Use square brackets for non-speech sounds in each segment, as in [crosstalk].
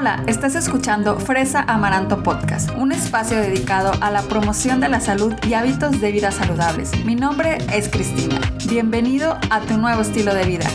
Hola, estás escuchando Fresa Amaranto Podcast, un espacio dedicado a la promoción de la salud y hábitos de vida saludables. Mi nombre es Cristina. Bienvenido a tu nuevo estilo de vida.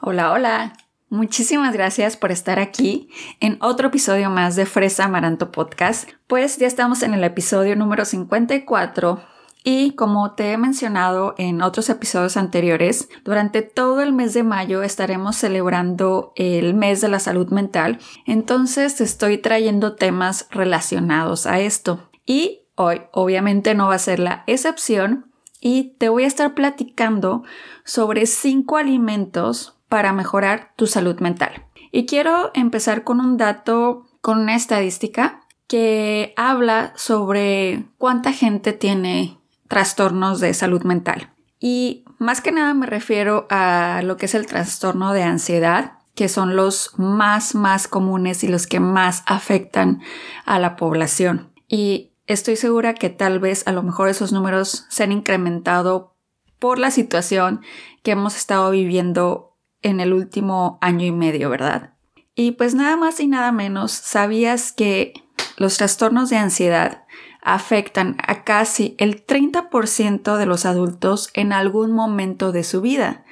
Hola, hola. Muchísimas gracias por estar aquí en otro episodio más de Fresa Amaranto Podcast. Pues ya estamos en el episodio número 54 y como te he mencionado en otros episodios anteriores, durante todo el mes de mayo estaremos celebrando el mes de la salud mental, entonces estoy trayendo temas relacionados a esto. Y hoy obviamente no va a ser la excepción y te voy a estar platicando sobre cinco alimentos para mejorar tu salud mental. Y quiero empezar con un dato, con una estadística que habla sobre cuánta gente tiene trastornos de salud mental. Y más que nada me refiero a lo que es el trastorno de ansiedad, que son los más, más comunes y los que más afectan a la población. Y estoy segura que tal vez a lo mejor esos números se han incrementado por la situación que hemos estado viviendo en el último año y medio, ¿verdad? Y pues nada más y nada menos, ¿sabías que los trastornos de ansiedad afectan a casi el 30% de los adultos en algún momento de su vida.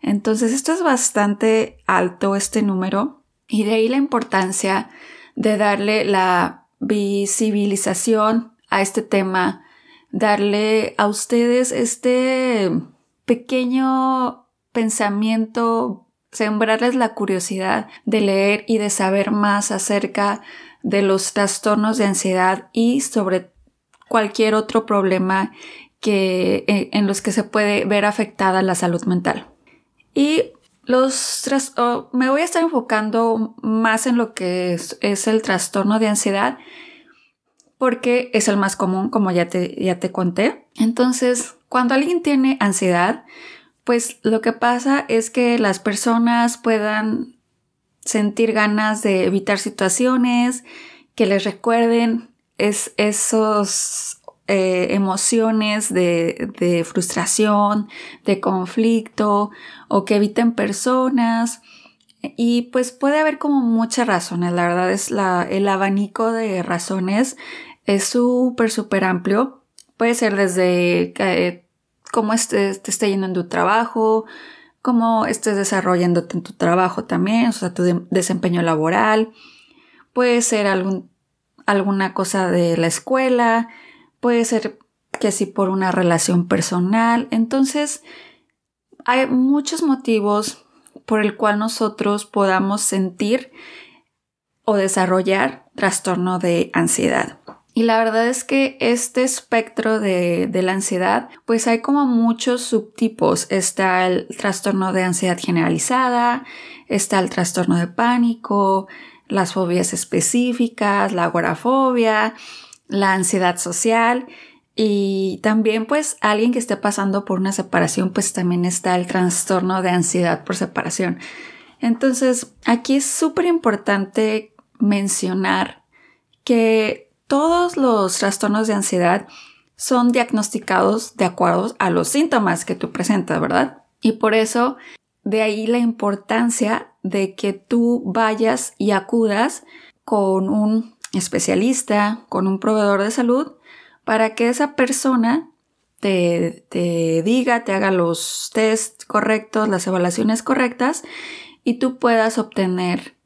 Entonces esto es bastante alto este número y de ahí la importancia de darle la visibilización a este tema, darle a ustedes este pequeño pensamiento, sembrarles la curiosidad de leer y de saber más acerca de los trastornos de ansiedad y sobre cualquier otro problema que, eh, en los que se puede ver afectada la salud mental. Y los me voy a estar enfocando más en lo que es, el trastorno de ansiedad porque es el más común, como ya te, ya te conté. Entonces, cuando alguien tiene ansiedad, pues lo que pasa es que las personas puedan sentir ganas de evitar situaciones que les recuerden es, esos eh, emociones de, de, frustración, de conflicto o que eviten personas. Y pues puede haber como muchas razones, la verdad es la, el abanico de razones es súper, súper amplio. Puede ser desde eh, cómo te esté yendo en tu trabajo, cómo estés desarrollándote en tu trabajo también, o sea, tu desempeño laboral. Puede ser algún, alguna cosa de la escuela, puede ser que sí por una relación personal. Entonces, hay muchos motivos por el cual nosotros podamos sentir o desarrollar trastorno de ansiedad. Y la verdad es que este espectro de, la ansiedad, pues hay como muchos subtipos. Está el trastorno de ansiedad generalizada, está el trastorno de pánico, las fobias específicas, la agorafobia, la ansiedad social y también pues alguien que esté pasando por una separación, pues también está el trastorno de ansiedad por separación. Entonces, aquí es súper importante mencionar que todos los trastornos de ansiedad son diagnosticados de acuerdo a los síntomas que tú presentas, ¿verdad? Y por eso, de ahí la importancia de que tú vayas y acudas con un especialista, con un proveedor de salud, para que esa persona te, diga, te haga los tests correctos, las evaluaciones correctas y tú puedas obtener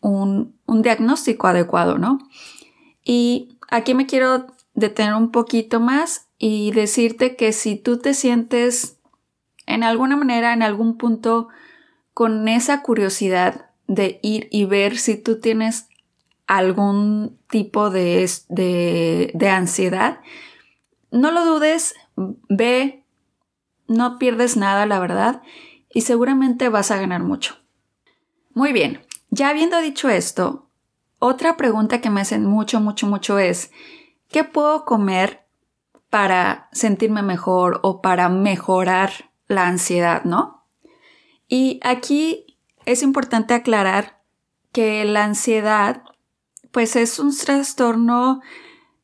un diagnóstico adecuado, ¿no? Y aquí me quiero detener un poquito más y decirte que si tú te sientes en alguna manera, en algún punto, con esa curiosidad de ir y ver si tú tienes algún tipo de, de, ansiedad, no lo dudes, ve, no pierdes nada, la verdad, y seguramente vas a ganar mucho. Muy bien, ya habiendo dicho esto, otra pregunta que me hacen mucho, mucho, mucho es, ¿qué puedo comer para sentirme mejor o para mejorar la ansiedad, no? Y aquí es importante aclarar que la ansiedad, pues es un trastorno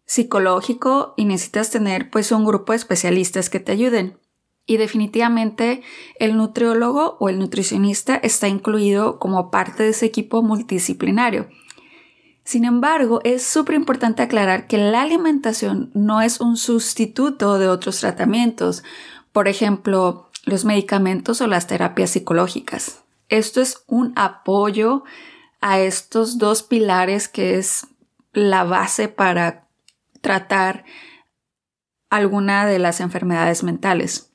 psicológico y necesitas tener pues un grupo de especialistas que te ayuden. y definitivamente el nutriólogo o el nutricionista está incluido como parte de ese equipo multidisciplinario. Sin embargo, es súper importante aclarar que la alimentación no es un sustituto de otros tratamientos, por ejemplo, los medicamentos o las terapias psicológicas. Esto es un apoyo a estos dos pilares que es la base para tratar alguna de las enfermedades mentales.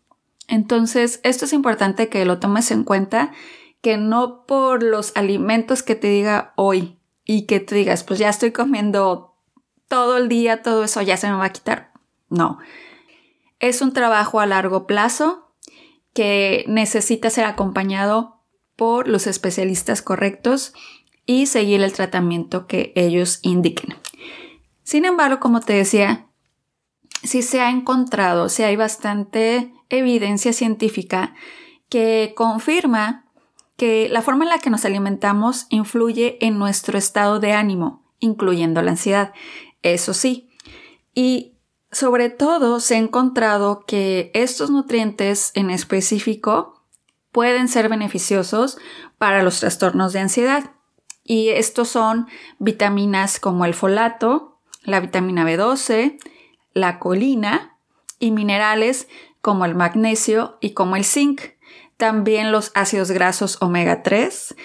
Entonces, esto es importante que lo tomes en cuenta, que no por los alimentos que te diga hoy y que te digas, pues ya estoy comiendo todo el día, todo eso ya se me va a quitar. No. Es un trabajo a largo plazo que necesita ser acompañado por los especialistas correctos y seguir el tratamiento que ellos indiquen. Sin embargo, como te decía, si se ha encontrado, si hay bastante evidencia científica que confirma que la forma en la que nos alimentamos influye en nuestro estado de ánimo, incluyendo la ansiedad. Eso sí. Y sobre todo se ha encontrado que estos nutrientes en específico pueden ser beneficiosos para los trastornos de ansiedad. Y estos son vitaminas como el folato, la vitamina B12, la colina y minerales como el magnesio y como el zinc, también los ácidos grasos omega 3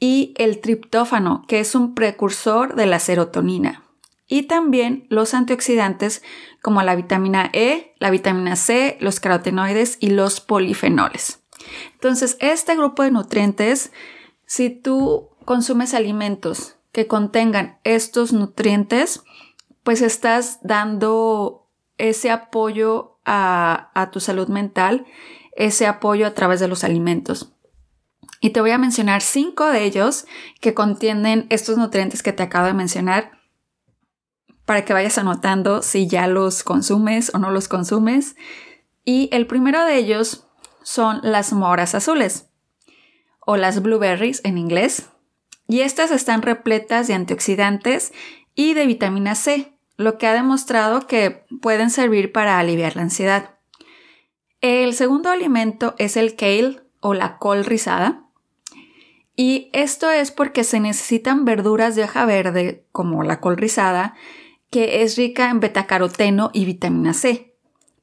y el triptófano, que es un precursor de la serotonina, y también los antioxidantes como la vitamina E, la vitamina C, los carotenoides y los polifenoles. Entonces, este grupo de nutrientes, si tú consumes alimentos que contengan estos nutrientes, pues estás dando ese apoyo a, tu salud mental ese apoyo a través de los alimentos. Y te voy a mencionar cinco de ellos que contienen estos nutrientes que te acabo de mencionar para que vayas anotando si ya los consumes o no los consumes. Y el primero de ellos son las moras azules o las blueberries en inglés. Y estas están repletas de antioxidantes y de vitamina C, lo que ha demostrado que pueden servir para aliviar la ansiedad. El segundo alimento es el kale o la col rizada. Y esto es porque se necesitan verduras de hoja verde, como la col rizada, que es rica en betacaroteno y vitamina C,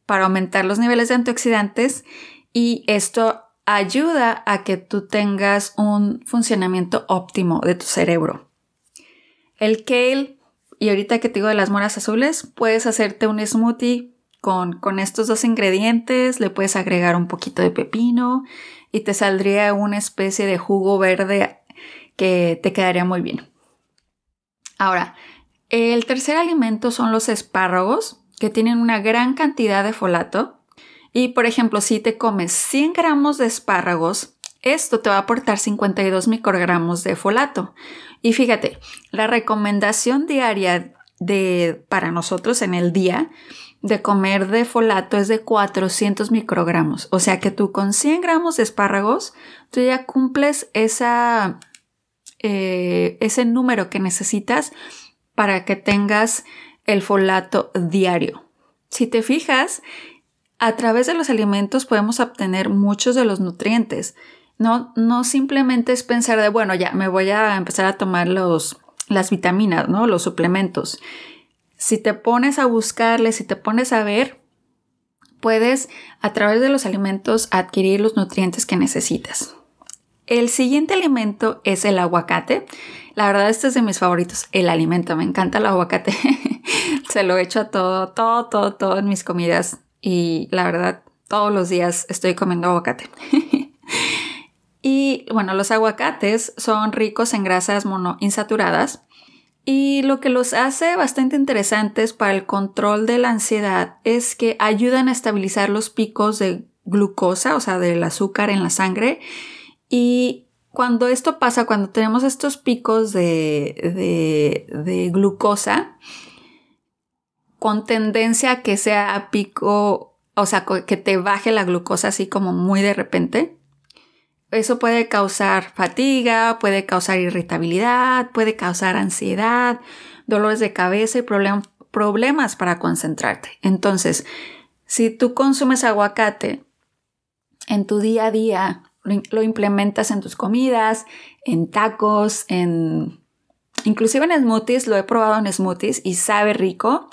para aumentar los niveles de antioxidantes y esto ayuda a que tú tengas un funcionamiento óptimo de tu cerebro. El kale y ahorita que te digo de las moras azules, puedes hacerte un smoothie con, con estos dos ingredientes, le puedes agregar un poquito de pepino y te saldría una especie de jugo verde que te quedaría muy bien. Ahora, el tercer alimento son los espárragos, que tienen una gran cantidad de folato. Y por ejemplo, si te comes 100 gramos de espárragos, esto te va a aportar 52 microgramos de folato. Y fíjate, la recomendación diaria de, para nosotros en el día de comer de folato es de 400 microgramos. O sea que tú con 100 gramos de espárragos, tú ya cumples esa, eh, ese número que necesitas para que tengas el folato diario. Si te fijas, a través de los alimentos podemos obtener muchos de los nutrientes no, no simplemente es pensar de, bueno, ya me voy a empezar a tomar los, las vitaminas, ¿no? Los suplementos. Si te pones a buscarles, si te pones a ver, puedes a través de los alimentos adquirir los nutrientes que necesitas. El siguiente alimento es el aguacate. La verdad, este es de mis favoritos, el alimento. Me encanta el aguacate. [laughs] Se lo echo a todo, todo, todo, todo en mis comidas. Y la verdad, todos los días estoy comiendo aguacate. [laughs] Y bueno, los aguacates son ricos en grasas monoinsaturadas y lo que los hace bastante interesantes para el control de la ansiedad es que ayudan a estabilizar los picos de glucosa, o sea, del azúcar en la sangre. Y cuando esto pasa, cuando tenemos estos picos de, de, glucosa, con tendencia a que sea pico, o sea, que te baje la glucosa así como muy de repente, eso puede causar fatiga, puede causar irritabilidad, puede causar ansiedad, dolores de cabeza y problemas para concentrarte. Entonces, si tú consumes aguacate en tu día a día, lo implementas en tus comidas, en tacos, en inclusive en smoothies, lo he probado en smoothies y sabe rico.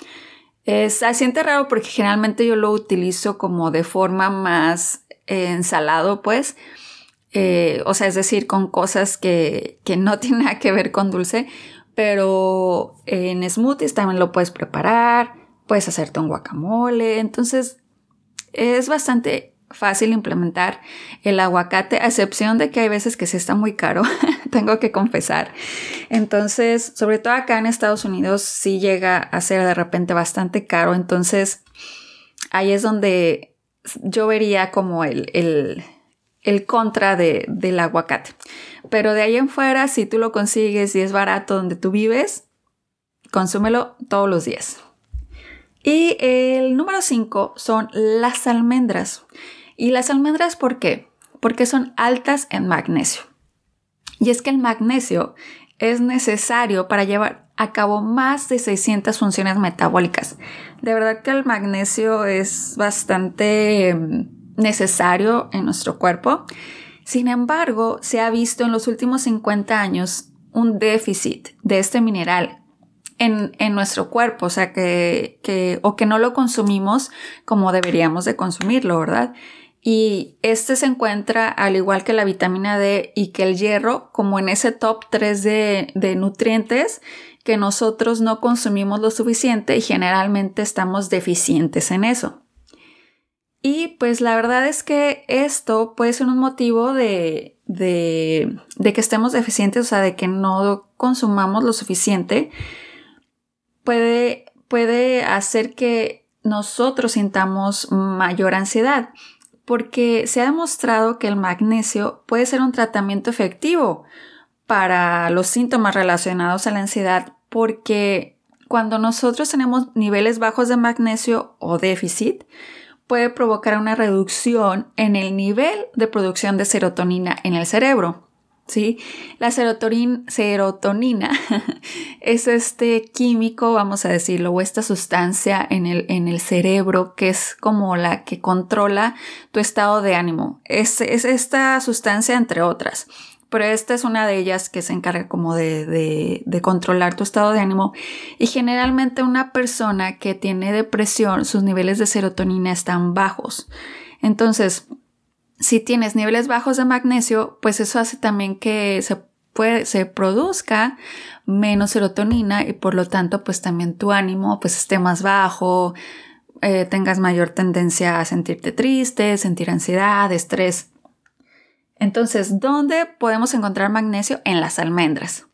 Es, se siente raro porque generalmente yo lo utilizo como de forma más ensalado, pues. Eh, o sea, es decir, con cosas que, que no [laughs] tienen nada que ver con dulce, pero en smoothies también lo puedes preparar, puedes hacerte un guacamole, entonces es bastante fácil implementar el aguacate, a excepción de que hay veces que sí está muy caro, [laughs] tengo que confesar. Entonces, sobre todo acá en Estados Unidos sí llega a ser de repente bastante caro, entonces ahí es donde yo vería como el, el, el contra de, del aguacate. Pero de ahí en fuera, si tú lo consigues y es barato donde tú vives, consúmelo todos los días. Y el número 5 son las almendras. ¿Y las almendras por qué? Porque son altas en magnesio. Y es que el magnesio es necesario para llevar a cabo más de 600 funciones metabólicas. De verdad que el magnesio es bastante mm, necesario en nuestro cuerpo. Sin embargo, se ha visto en los últimos 50 años un déficit de este mineral en, nuestro cuerpo, o sea, que, que, o que no lo consumimos como deberíamos de consumirlo, ¿verdad? Y este se encuentra, al igual que la vitamina D y que el hierro, como en ese top 3 de, de nutrientes que nosotros no consumimos lo suficiente y generalmente estamos deficientes en eso. Y pues la verdad es que esto puede ser un motivo de, de, que estemos deficientes, o sea, de que no consumamos lo suficiente, puede, puede hacer que nosotros sintamos mayor ansiedad porque se ha demostrado que el magnesio puede ser un tratamiento efectivo para los síntomas relacionados a la ansiedad porque cuando nosotros tenemos niveles bajos de magnesio o déficit, puede provocar una reducción en el nivel de producción de serotonina en el cerebro. ¿sí? La serotonina [laughs] es este químico, vamos a decirlo, o esta sustancia en el, en el cerebro que es como la que controla tu estado de ánimo. Es, es esta sustancia entre otras. Pero esta es una de ellas que se encarga como de, de, de controlar tu estado de ánimo. Y generalmente una persona que tiene depresión, sus niveles de serotonina están bajos. Entonces, si tienes niveles bajos de magnesio, pues eso hace también que se, puede, se produzca menos serotonina y por lo tanto pues también tu ánimo pues esté más bajo, eh, tengas mayor tendencia a sentirte triste, sentir ansiedad, estrés. Entonces, ¿dónde podemos encontrar magnesio? En las almendras.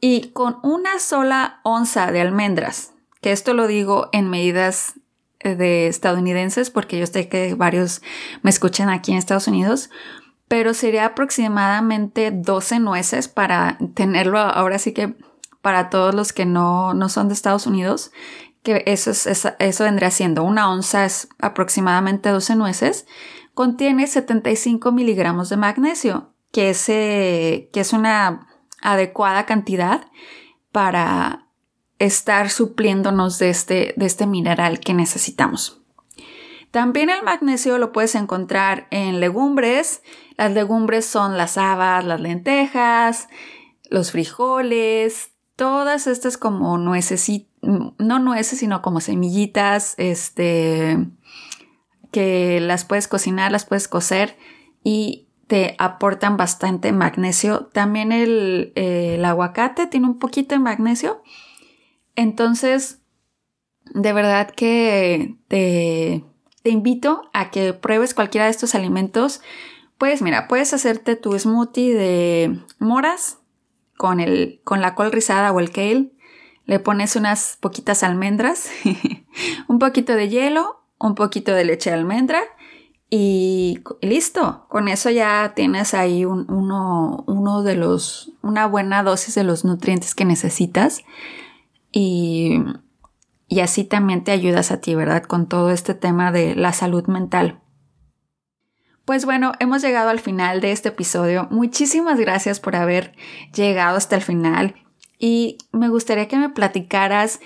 Y con una sola onza de almendras, que esto lo digo en medidas de estadounidenses, porque yo sé que varios me escuchan aquí en Estados Unidos, pero sería aproximadamente 12 nueces para tenerlo ahora sí que para todos los que no, no son de Estados Unidos, que eso, es, eso vendría siendo una onza es aproximadamente 12 nueces, contiene 75 miligramos de magnesio, que es, que es una adecuada cantidad para estar supliéndonos de este, de este mineral que necesitamos. También el magnesio lo puedes encontrar en legumbres. Las legumbres son las habas, las lentejas, los frijoles, todas estas como nueces, no nueces, sino como semillitas, este, que las puedes cocinar, las puedes cocer y te aportan bastante magnesio. También el, aguacate tiene un poquito de magnesio entonces, de verdad que te, invito a que pruebes cualquiera de estos alimentos. Pues mira, puedes hacerte tu smoothie de moras con, el, con la col rizada o el kale. Le pones unas poquitas almendras, [laughs] un poquito de hielo, un poquito de leche de almendra y listo. Con eso ya tienes ahí uno, uno de los, una buena dosis de los nutrientes que necesitas y, y así también te ayudas a ti, ¿verdad? Con todo este tema de la salud mental. Pues bueno, hemos llegado al final de este episodio. Muchísimas gracias por haber llegado hasta el final y me gustaría que me platicaras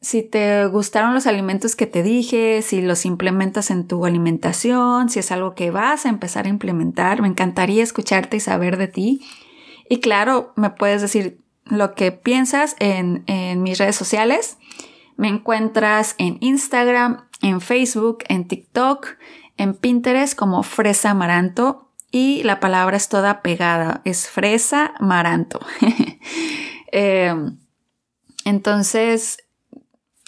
si te gustaron los alimentos que te dije, si los implementas en tu alimentación, si es algo que vas a empezar a implementar. Me encantaría escucharte y saber de ti. Y claro, me puedes decir lo que piensas en, en mis redes sociales. Me encuentras en Instagram, en Facebook, en TikTok, en Pinterest como Fresa Maranto y la palabra es toda pegada, es Fresa Maranto. [laughs] Em, entonces,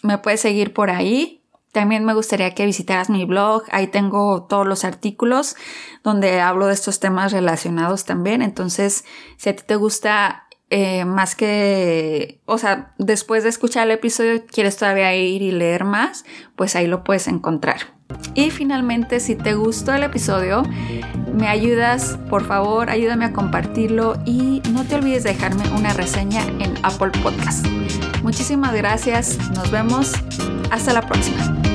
me puedes seguir por ahí. También me gustaría que visitaras mi blog. Ahí tengo todos los artículos donde hablo de estos temas relacionados también. Entonces, si a ti te gusta eh, más que, o sea, después de escuchar el episodio, quieres todavía ir y leer más, pues ahí lo puedes encontrar. Y finalmente, si te gustó el episodio, me ayudas, por favor, ayúdame a compartirlo y no te olvides de dejarme una reseña en Apple Podcast. Muchísimas gracias, nos vemos, hasta la próxima.